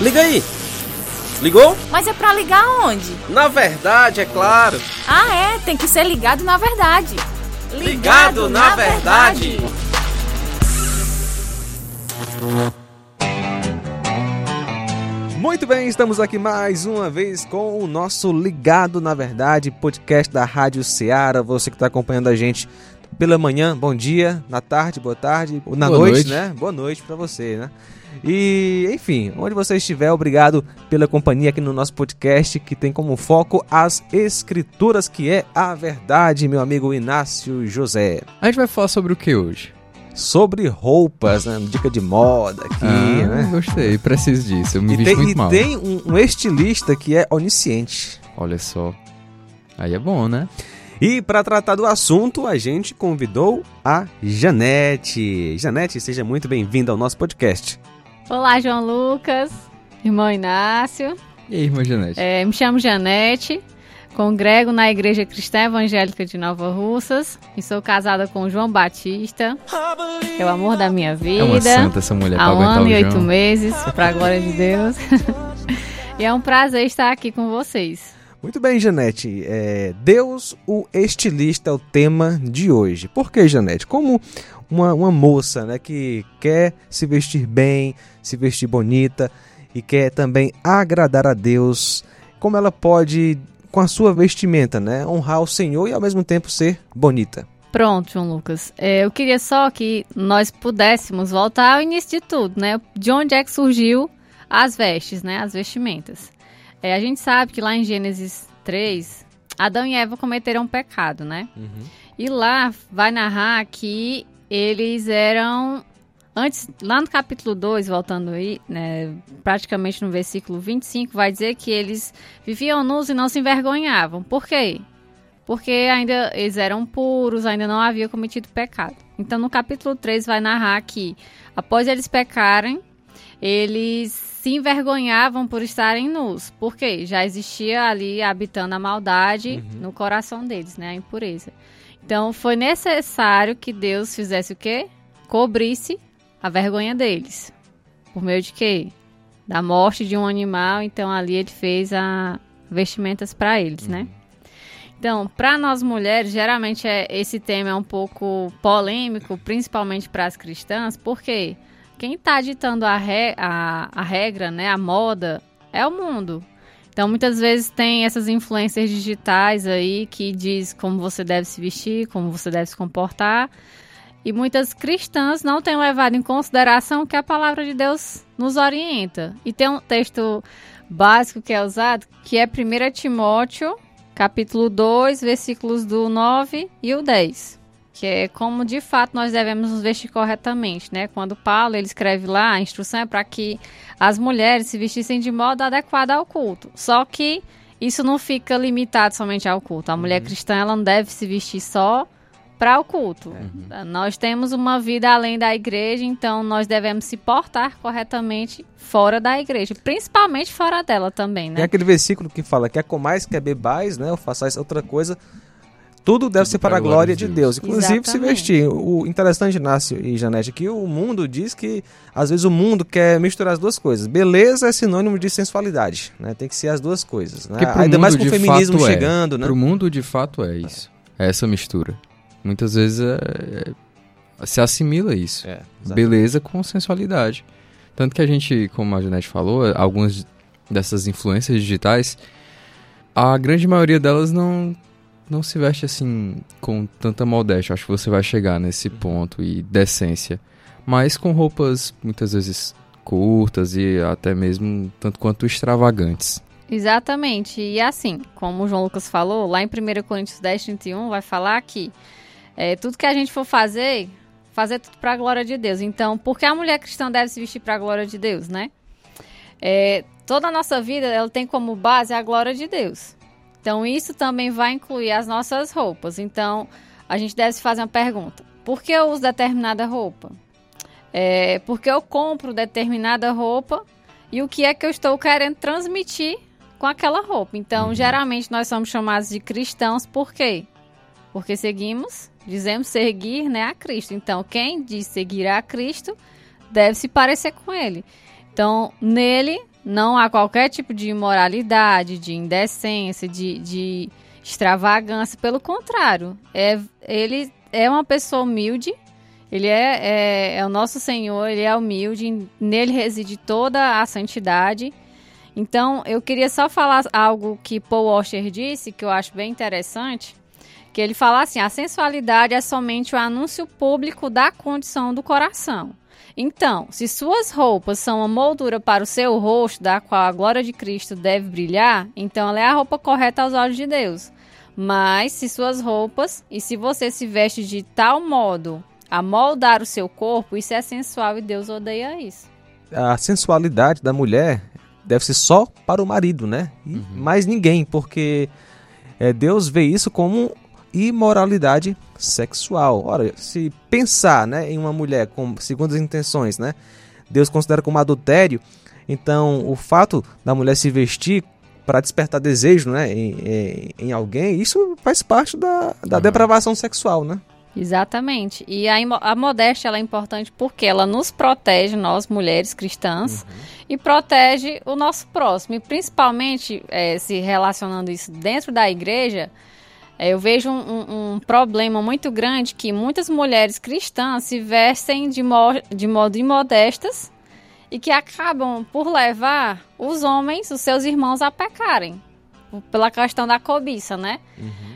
Liga aí! Ligou? Mas é pra ligar onde? Na verdade, é claro. Ah, é, tem que ser ligado na verdade. Ligado, ligado na, na, verdade. verdade. Muito bem, estamos aqui mais uma vez com o nosso Ligado na Verdade, podcast da Rádio Ceará. Você que está acompanhando a gente pela manhã, bom dia, na tarde, boa tarde, na noite, noite, né? Boa noite para você, né? E, enfim, onde você estiver, obrigado pela companhia aqui no nosso podcast que tem como foco as escrituras, que é a verdade, meu amigo Inácio José. A gente vai falar sobre o que hoje? Sobre roupas, né? Dica de moda aqui, ah, né? Gostei, preciso disso. Eu me vi muito e mal. E tem um, um estilista que é onisciente. Olha só. Aí é bom, né? E para tratar do assunto, a gente convidou a Janete. Janete, seja muito bem-vinda ao nosso podcast. Olá, João Lucas, irmão Inácio. E aí, irmã Janete? É, me chamo Janete, congrego na Igreja Cristã Evangélica de Nova Russas e sou casada com João Batista, que é o amor da minha vida. É uma santa essa mulher Há um ano e oito meses, para a glória de Deus. e é um prazer estar aqui com vocês. Muito bem, Janete. É, Deus, o estilista, é o tema de hoje. Por que, Janete? Como uma, uma moça né, que quer se vestir bem, se vestir bonita e quer também agradar a Deus, como ela pode, com a sua vestimenta, né, honrar o Senhor e ao mesmo tempo ser bonita? Pronto, João Lucas. É, eu queria só que nós pudéssemos voltar ao início de tudo, né? De onde é que surgiu as vestes, né? As vestimentas. É, a gente sabe que lá em Gênesis 3, Adão e Eva cometeram um pecado, né? Uhum. E lá vai narrar que eles eram. Antes, lá no capítulo 2, voltando aí, né, praticamente no versículo 25, vai dizer que eles viviam nus e não se envergonhavam. Por quê? Porque ainda eles eram puros, ainda não haviam cometido pecado. Então, no capítulo 3, vai narrar que, após eles pecarem, eles se envergonhavam por estarem nus, porque já existia ali habitando a maldade uhum. no coração deles, né, a impureza. Então foi necessário que Deus fizesse o quê? Cobrisse a vergonha deles. Por meio de quê? Da morte de um animal, então ali ele fez a vestimentas para eles, né? uhum. né? Então, para nós mulheres, geralmente é, esse tema é um pouco polêmico, principalmente para as cristãs, porque quê? Quem está ditando a, re, a, a regra, né, a moda, é o mundo. Então, muitas vezes tem essas influências digitais aí que diz como você deve se vestir, como você deve se comportar. E muitas cristãs não têm levado em consideração que a palavra de Deus nos orienta. E tem um texto básico que é usado, que é 1 Timóteo, capítulo 2, versículos do 9 e o 10 que é como de fato nós devemos nos vestir corretamente, né? Quando Paulo ele escreve lá, a instrução é para que as mulheres se vestissem de modo adequado ao culto. Só que isso não fica limitado somente ao culto. A mulher uhum. cristã ela não deve se vestir só para o culto. Uhum. Nós temos uma vida além da igreja, então nós devemos se portar corretamente fora da igreja, principalmente fora dela também, né? Tem aquele versículo que fala: quer comais, quer bebais, né? Ou façais outra coisa, tudo deve Tudo ser para a glória de Deus. Deus. Inclusive Exatamente. se vestir. O interessante, Inácio e Janete, é que o mundo diz que às vezes o mundo quer misturar as duas coisas. Beleza é sinônimo de sensualidade, né? Tem que ser as duas coisas, né? Ainda mais com o feminismo é. chegando, né? Pro mundo de fato é isso. É essa mistura. Muitas vezes é, é, se assimila isso. É, Beleza com sensualidade. Tanto que a gente, como a Janete falou, algumas dessas influências digitais, a grande maioria delas não não se veste assim com tanta modéstia. Acho que você vai chegar nesse uhum. ponto e decência. Mas com roupas muitas vezes curtas e até mesmo tanto quanto extravagantes. Exatamente. E assim, como o João Lucas falou, lá em 1 Coríntios 10, 31, vai falar que é, tudo que a gente for fazer, fazer tudo para a glória de Deus. Então, por que a mulher cristã deve se vestir para a glória de Deus, né? É, toda a nossa vida, ela tem como base a glória de Deus. Então, isso também vai incluir as nossas roupas. Então, a gente deve se fazer uma pergunta: por que eu uso determinada roupa? É, porque eu compro determinada roupa e o que é que eu estou querendo transmitir com aquela roupa. Então, uhum. geralmente nós somos chamados de cristãos por quê? Porque seguimos, dizemos seguir né, a Cristo. Então, quem diz seguir a Cristo deve se parecer com ele. Então, nele não há qualquer tipo de imoralidade, de indecência, de, de extravagância. Pelo contrário, é, ele é uma pessoa humilde, ele é, é, é o nosso Senhor, ele é humilde, nele reside toda a santidade. Então, eu queria só falar algo que Paul Washer disse, que eu acho bem interessante, que ele fala assim, a sensualidade é somente o anúncio público da condição do coração. Então, se suas roupas são uma moldura para o seu rosto, da qual a glória de Cristo deve brilhar, então ela é a roupa correta aos olhos de Deus. Mas se suas roupas, e se você se veste de tal modo a moldar o seu corpo, isso é sensual e Deus odeia isso. A sensualidade da mulher deve ser só para o marido, né? E uhum. mais ninguém, porque é, Deus vê isso como imoralidade sexual. Ora, se pensar né, em uma mulher com segundas intenções, né, Deus considera como adultério, então o fato da mulher se vestir para despertar desejo né, em, em, em, alguém, isso faz parte da, da uhum. depravação sexual, né? Exatamente. E a, a modéstia ela é importante porque ela nos protege, nós mulheres cristãs, uhum. e protege o nosso próximo. E principalmente, é, se relacionando isso dentro da igreja, eu vejo um, um, um, problema muito grande que muitas mulheres cristãs se vestem de, mo de modo imodestas e que acabam por levar os homens, os seus irmãos, a pecarem. Pela questão da cobiça, né? Uhum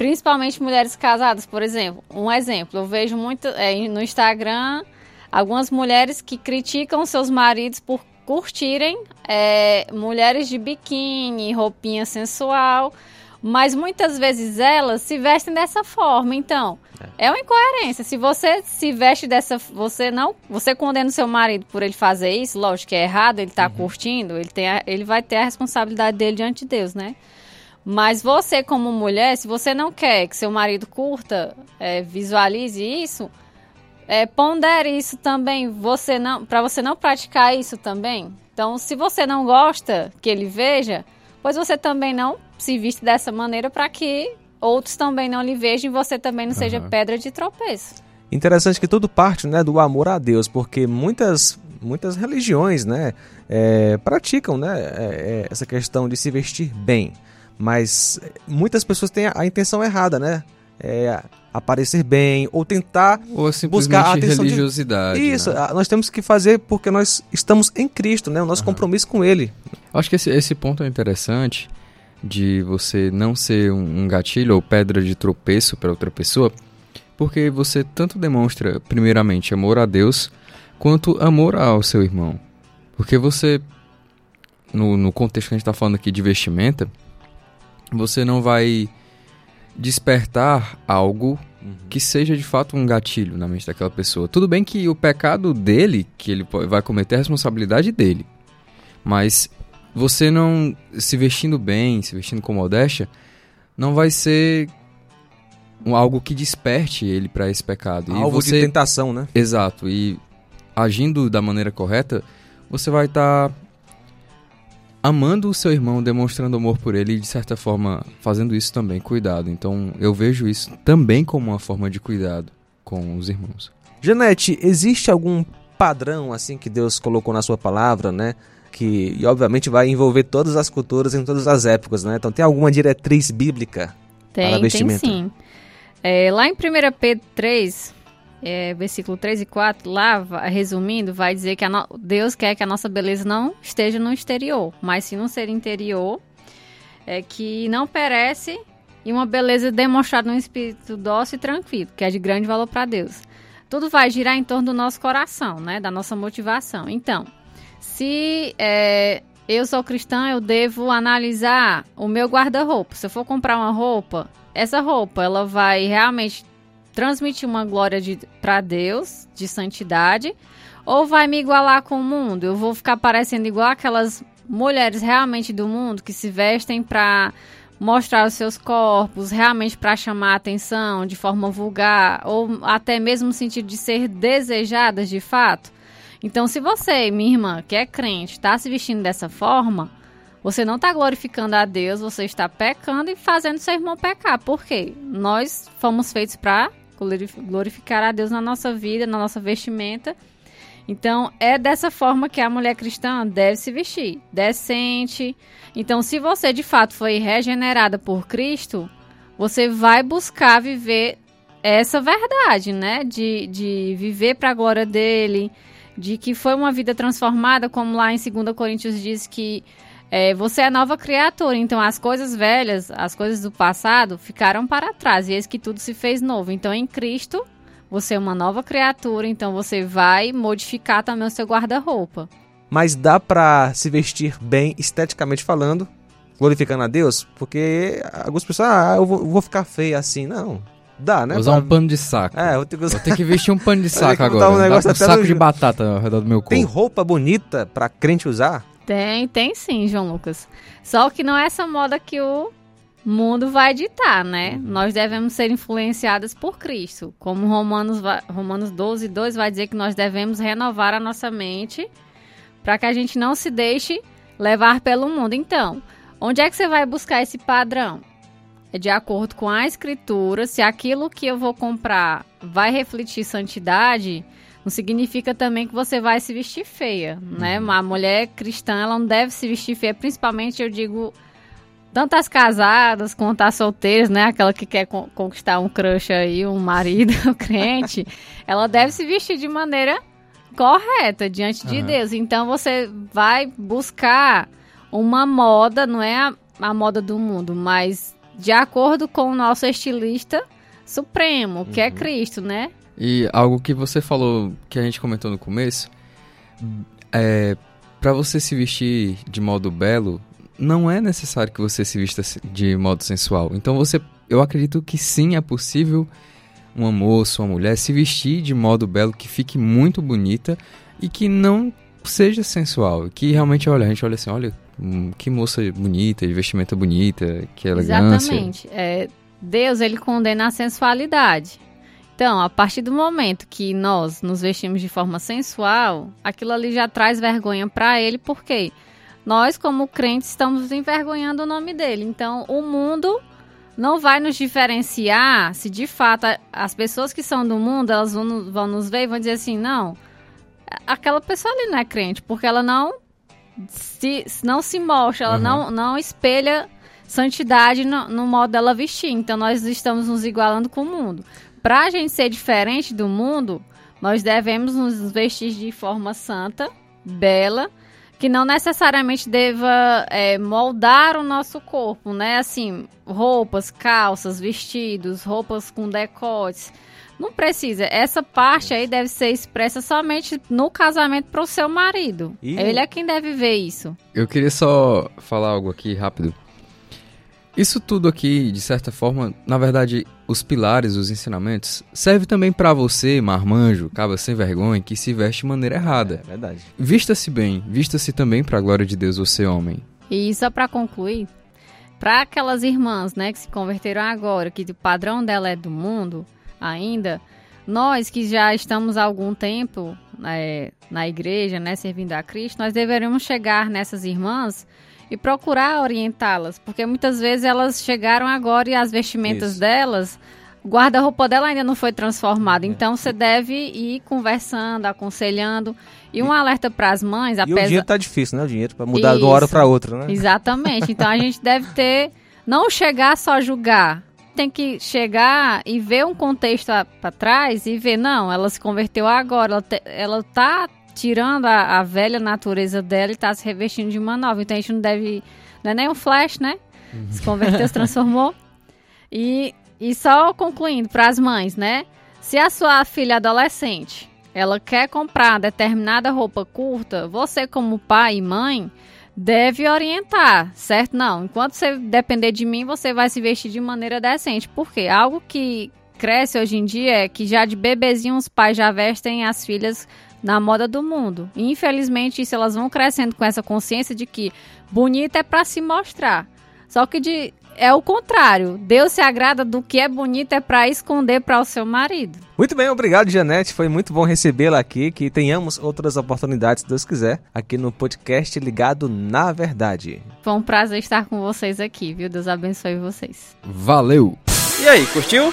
principalmente mulheres casadas, por exemplo. Um exemplo, eu vejo muito é, no Instagram algumas mulheres que criticam seus maridos por curtirem é, mulheres de biquíni, roupinha sensual, mas muitas vezes elas se vestem dessa forma. Então, é, é uma incoerência. Se você se veste dessa, você não, você condena o seu marido por ele fazer isso, lógico que é errado, ele está uhum. curtindo, ele tem, a, ele vai ter a responsabilidade dele diante de Deus, né? Mas você, como mulher, se você não quer que seu marido curta, é, visualize isso, é, pondere isso também. Você não, para você não praticar isso também. Então, se você não gosta que ele veja, pois você também não se viste dessa maneira para que outros também não lhe vejam e você também não uhum. seja pedra de tropeço. Interessante que tudo parte né, do amor a Deus, porque muitas muitas religiões né, é, praticam né, é, é essa questão de se vestir bem. Mas muitas pessoas têm a, intenção errada, né? É, aparecer bem ou tentar ou buscar a atenção religiosidade. De... Isso, né? nós temos que fazer porque nós estamos em Cristo, né? O nosso uhum. compromisso com Ele. Acho que esse, esse ponto é interessante de você não ser um, um gatilho ou pedra de tropeço para outra pessoa, porque você tanto demonstra, primeiramente, amor a Deus, quanto amor ao seu irmão. Porque você, no, no contexto que a gente está falando aqui de vestimenta, você não vai despertar algo uhum. que seja de fato um gatilho na mente daquela pessoa. Tudo bem que o pecado dele, que ele vai cometer, é a responsabilidade dele. Mas você não se vestindo bem, se vestindo com modéstia, não vai ser algo que desperte ele para esse pecado. Algo você... de tentação, né? Exato. E agindo da maneira correta, você vai estar tá amando o seu irmão, demonstrando amor por ele e de certa forma fazendo isso também, cuidado. Então eu vejo isso também como uma forma de cuidado com os irmãos. Janete, existe algum padrão assim que Deus colocou na sua palavra, né? Que e obviamente vai envolver todas as culturas em todas as épocas, né? Então tem alguma diretriz bíblica tem, para vestimenta? Tem sim. É, lá em 1 Pedro 3, é, versículo 3 e 4, lá, resumindo, vai dizer que no... Deus quer que a nossa beleza não esteja no exterior, mas sim no ser interior, é, que não perece e uma beleza demonstrada num espírito dócil e tranquilo, que é de grande valor para Deus. Tudo vai girar em torno do nosso coração, né, da nossa motivação. Então, se é, eu sou cristã, eu devo analisar o meu guarda-roupa. Se eu for comprar uma roupa, essa roupa ela vai realmente transmitir uma glória de, para Deus, de santidade, ou vai me igualar com o mundo? Eu vou ficar parecendo igual aquelas mulheres realmente do mundo que se vestem para mostrar os seus corpos, realmente para chamar a atenção de forma vulgar, ou até mesmo no sentido de ser desejadas de fato. Então, se você, minha irmã, que é crente, está se vestindo dessa forma, você não está glorificando a Deus, você está pecando e fazendo seu irmão pecar. Por quê? Nós fomos feitos para glorificar a Deus na nossa vida, na nossa vestimenta. Então, é dessa forma que a mulher cristã deve se vestir, decente. Então, se você de fato foi regenerada por Cristo, você vai buscar viver essa verdade, né? De, de viver para a glória dele, de que foi uma vida transformada, como lá em 2 Coríntios diz que é, você é nova criatura, então as coisas velhas, as coisas do passado ficaram para trás, e eis que tudo se fez novo. Então em Cristo, você é uma nova criatura, então você vai modificar também o seu guarda-roupa. Mas dá para se vestir bem, esteticamente falando, glorificando a Deus? Porque algumas pessoas, ah, eu vou, vou ficar feia assim. Não, Dá, né? Usar pra... um pano de saco. É, vou ter que, usar... vou ter que vestir um pano de saco agora. Um negócio um saco no... de batata ao redor do meu corpo. Tem roupa bonita pra crente usar? Tem, tem sim, João Lucas. Só que não é essa moda que o mundo vai ditar, né? Uhum. Nós devemos ser influenciadas por Cristo. Como Romanos, Romanos 12, 2 vai dizer que nós devemos renovar a nossa mente para que a gente não se deixe levar pelo mundo. Então, onde é que você vai buscar esse padrão? é de acordo com a escritura. Se aquilo que eu vou comprar vai refletir santidade, não significa também que você vai se vestir feia, né? uhum. A mulher cristã, ela não deve se vestir feia, principalmente, eu digo, tanto as casadas quanto as solteiras, né? Aquela que quer conquistar um crush aí, um marido, um crente, ela deve se vestir de maneira correta diante de uhum. Deus. Então você vai buscar uma moda, não é a, a moda do mundo, mas de acordo com o nosso estilista supremo, que é uhum. é Cristo, né? E algo que você falou, que a gente comentou no começo, é para você se vestir de modo belo, não é necessário que você se vista de modo sensual. Então você, eu acredito que sim é possível uma moça, uma mulher se vestir de modo belo que fique muito bonita e que não seja sensual, que realmente olha, a gente olha assim, olha Hum, que moça bonita, de vestimenta bonita, que elegância. Exatamente. É, Deus, ele condena a sensualidade. Então, a partir do momento que nós nos vestimos de forma sensual, aquilo ali já traz vergonha para ele, porque nós, como crentes, estamos envergonhando o nome dele. Então, o mundo não vai nos diferenciar se de fato as pessoas que são do mundo, elas vão, vão nos ver e vão dizer assim, não, aquela pessoa ali não é crente, porque ela não se, não se mostra, ela uhum. não, não espelha santidade no, no, modo dela vestir. Então nós estamos nos igualando com o mundo. Para a gente ser diferente do mundo, nós devemos nos vestir de forma santa, bela, que não necessariamente deva é, moldar o nosso corpo, né? Assim, roupas, calças, vestidos, roupas com decotes não precisa. Essa parte aí deve ser expressa somente no casamento para o seu marido. E... Ele é quem deve ver isso. Eu queria só falar algo aqui rápido. Isso tudo aqui, de certa forma, na verdade, os pilares, os ensinamentos, serve também para você, marmanjo, caba sem vergonha, que se veste de maneira errada. É verdade. Vista-se bem, vista-se também para a glória de Deus, você homem. E só para concluir, para aquelas irmãs, né, que se converteram agora, que o padrão dela é do mundo, ainda, nós que já estamos há algum tempo é, na igreja, né, servindo a Cristo, nós deveríamos chegar nessas irmãs e procurar orientá-las, porque muitas vezes elas chegaram agora e as vestimentas Isso. delas, guarda-roupa dela ainda não foi transformado. É. Então você deve ir conversando, aconselhando. E um alerta para as mães, apesar. E o dinheiro tá difícil, né? O dinheiro para mudar Isso. de uma hora para outra, né? Exatamente. Então a gente deve ter não chegar só a julgar, tem que chegar e ver um contexto para trás e ver, não, ela se converteu agora, ela, te, ela tá tirando a, a, velha natureza dela e tá se revestindo de uma nova. Então a gente não deve. Não é nem um flash, né? Uhum. Se converteu, se transformou. E, e só concluindo para as mães, né? Se a sua filha adolescente ela quer comprar determinada roupa curta, você como pai e mãe deve orientar, certo? Não, enquanto você depender de mim, você vai se vestir de maneira decente. Por quê? Algo que cresce hoje em dia é que já de bebezinho os pais já vestem as filhas na moda do mundo. E, infelizmente, isso elas vão crescendo com essa consciência de que bonita é para se mostrar. Só que de é o contrário. Deus se agrada do que é bonito é para esconder para o seu marido. Muito bem, obrigado, Janete. Foi muito bom recebê-la aqui. Que tenhamos outras oportunidades, se Deus quiser, aqui no podcast Ligado na Verdade. Foi um prazer estar com vocês aqui, viu? Deus abençoe vocês. Valeu! E aí, curtiu?